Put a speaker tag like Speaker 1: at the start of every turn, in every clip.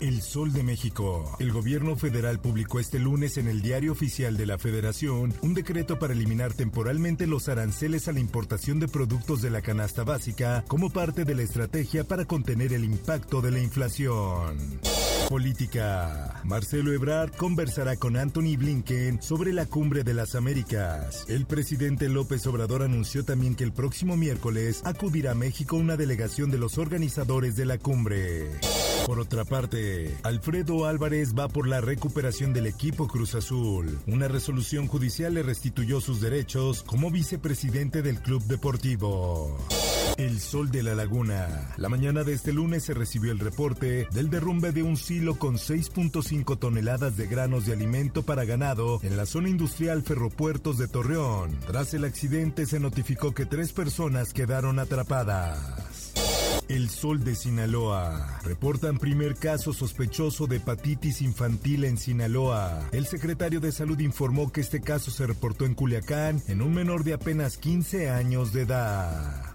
Speaker 1: El Sol de México. El gobierno federal publicó este lunes en el Diario Oficial de la Federación un decreto para eliminar temporalmente los aranceles a la importación de productos de la canasta básica como parte de la estrategia para contener el impacto de la inflación. Política. Marcelo Ebrard conversará con Anthony Blinken sobre la cumbre de las Américas. El presidente López Obrador anunció también que el próximo miércoles acudirá a México una delegación de los organizadores de la cumbre. Por otra parte, Alfredo Álvarez va por la recuperación del equipo Cruz Azul. Una resolución judicial le restituyó sus derechos como vicepresidente del club deportivo. El Sol de la Laguna. La mañana de este lunes se recibió el reporte del derrumbe de un silo con 6.5 toneladas de granos de alimento para ganado en la zona industrial Ferropuertos de Torreón. Tras el accidente se notificó que tres personas quedaron atrapadas. El Sol de Sinaloa. Reportan primer caso sospechoso de hepatitis infantil en Sinaloa. El secretario de Salud informó que este caso se reportó en Culiacán en un menor de apenas 15 años de edad.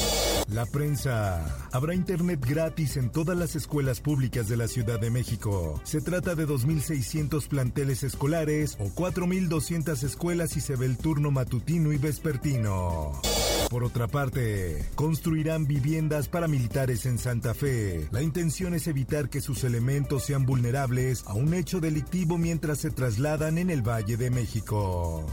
Speaker 1: La prensa. Habrá internet gratis en todas las escuelas públicas de la Ciudad de México. Se trata de 2.600 planteles escolares o 4.200 escuelas y se ve el turno matutino y vespertino. Por otra parte, construirán viviendas paramilitares en Santa Fe. La intención es evitar que sus elementos sean vulnerables a un hecho delictivo mientras se trasladan en el Valle de México.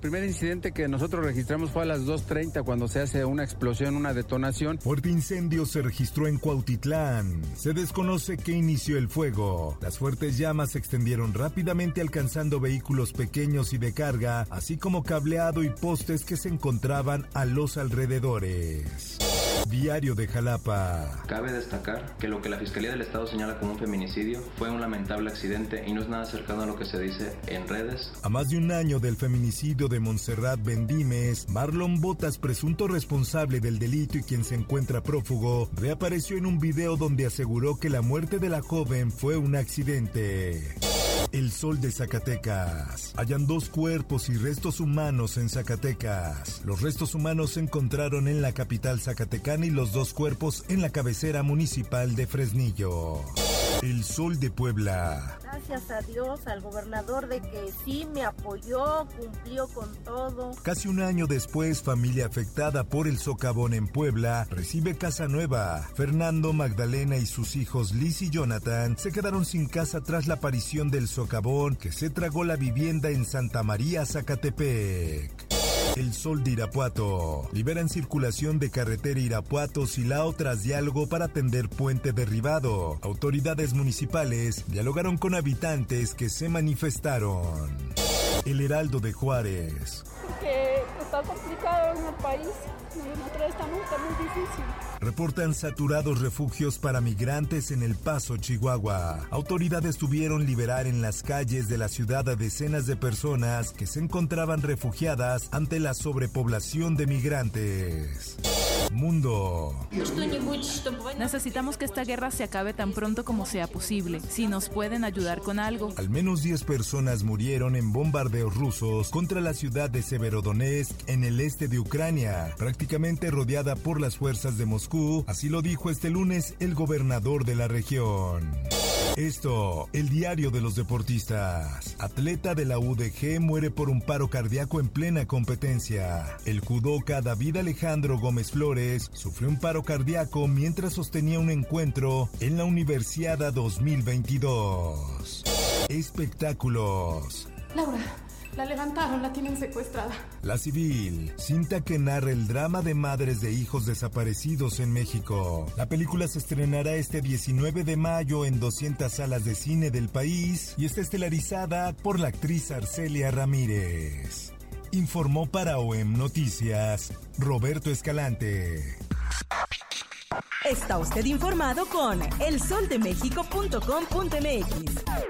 Speaker 2: Primer incidente que nosotros registramos fue a las 2.30 cuando se hace una explosión, una detonación.
Speaker 1: Fuerte incendio se registró en Cuautitlán. Se desconoce qué inició el fuego. Las fuertes llamas se extendieron rápidamente alcanzando vehículos pequeños y de carga, así como cableado y postes que se encontraban a los alrededores. Diario de Jalapa.
Speaker 3: Cabe destacar que lo que la Fiscalía del Estado señala como un feminicidio fue un lamentable accidente y no es nada cercano a lo que se dice en redes.
Speaker 1: A más de un año del feminicidio de Montserrat Bendimes, Marlon Botas, presunto responsable del delito y quien se encuentra prófugo, reapareció en un video donde aseguró que la muerte de la joven fue un accidente. El Sol de Zacatecas. Hallan dos cuerpos y restos humanos en Zacatecas. Los restos humanos se encontraron en la capital zacatecana y los dos cuerpos en la cabecera municipal de Fresnillo. El Sol de Puebla.
Speaker 4: Gracias a Dios, al gobernador de que sí me apoyó, cumplió con todo.
Speaker 1: Casi un año después, familia afectada por el socavón en Puebla recibe casa nueva. Fernando, Magdalena y sus hijos Liz y Jonathan se quedaron sin casa tras la aparición del socavón que se tragó la vivienda en Santa María, Zacatepec. El Sol de Irapuato. Liberan circulación de carretera Irapuato-Silao tras diálogo para atender puente derribado. Autoridades municipales dialogaron con habitantes que se manifestaron. El Heraldo de Juárez.
Speaker 5: Está complicado en el país. Nosotros estamos está muy difícil.
Speaker 1: Reportan saturados refugios para migrantes en El Paso, Chihuahua. Autoridades tuvieron liberar en las calles de la ciudad a decenas de personas que se encontraban refugiadas ante la sobrepoblación de migrantes. Mundo.
Speaker 6: Necesitamos que esta guerra se acabe tan pronto como sea posible. Si nos pueden ayudar con algo.
Speaker 1: Al menos 10 personas murieron en bombardeos rusos contra la ciudad de Severodonetsk en el este de Ucrania, prácticamente rodeada por las fuerzas de Moscú, así lo dijo este lunes el gobernador de la región. Esto, el diario de los deportistas. Atleta de la UDG muere por un paro cardíaco en plena competencia. El judoka David Alejandro Gómez Flores sufrió un paro cardíaco mientras sostenía un encuentro en la Universiada 2022. Espectáculos.
Speaker 5: Laura, la levantaron, la tienen secuestrada.
Speaker 1: La Civil, cinta que narra el drama de madres de hijos desaparecidos en México. La película se estrenará este 19 de mayo en 200 salas de cine del país y está estelarizada por la actriz Arcelia Ramírez. Informó para OEM Noticias Roberto Escalante.
Speaker 7: Está usted informado con elsoldemexico.com.mx.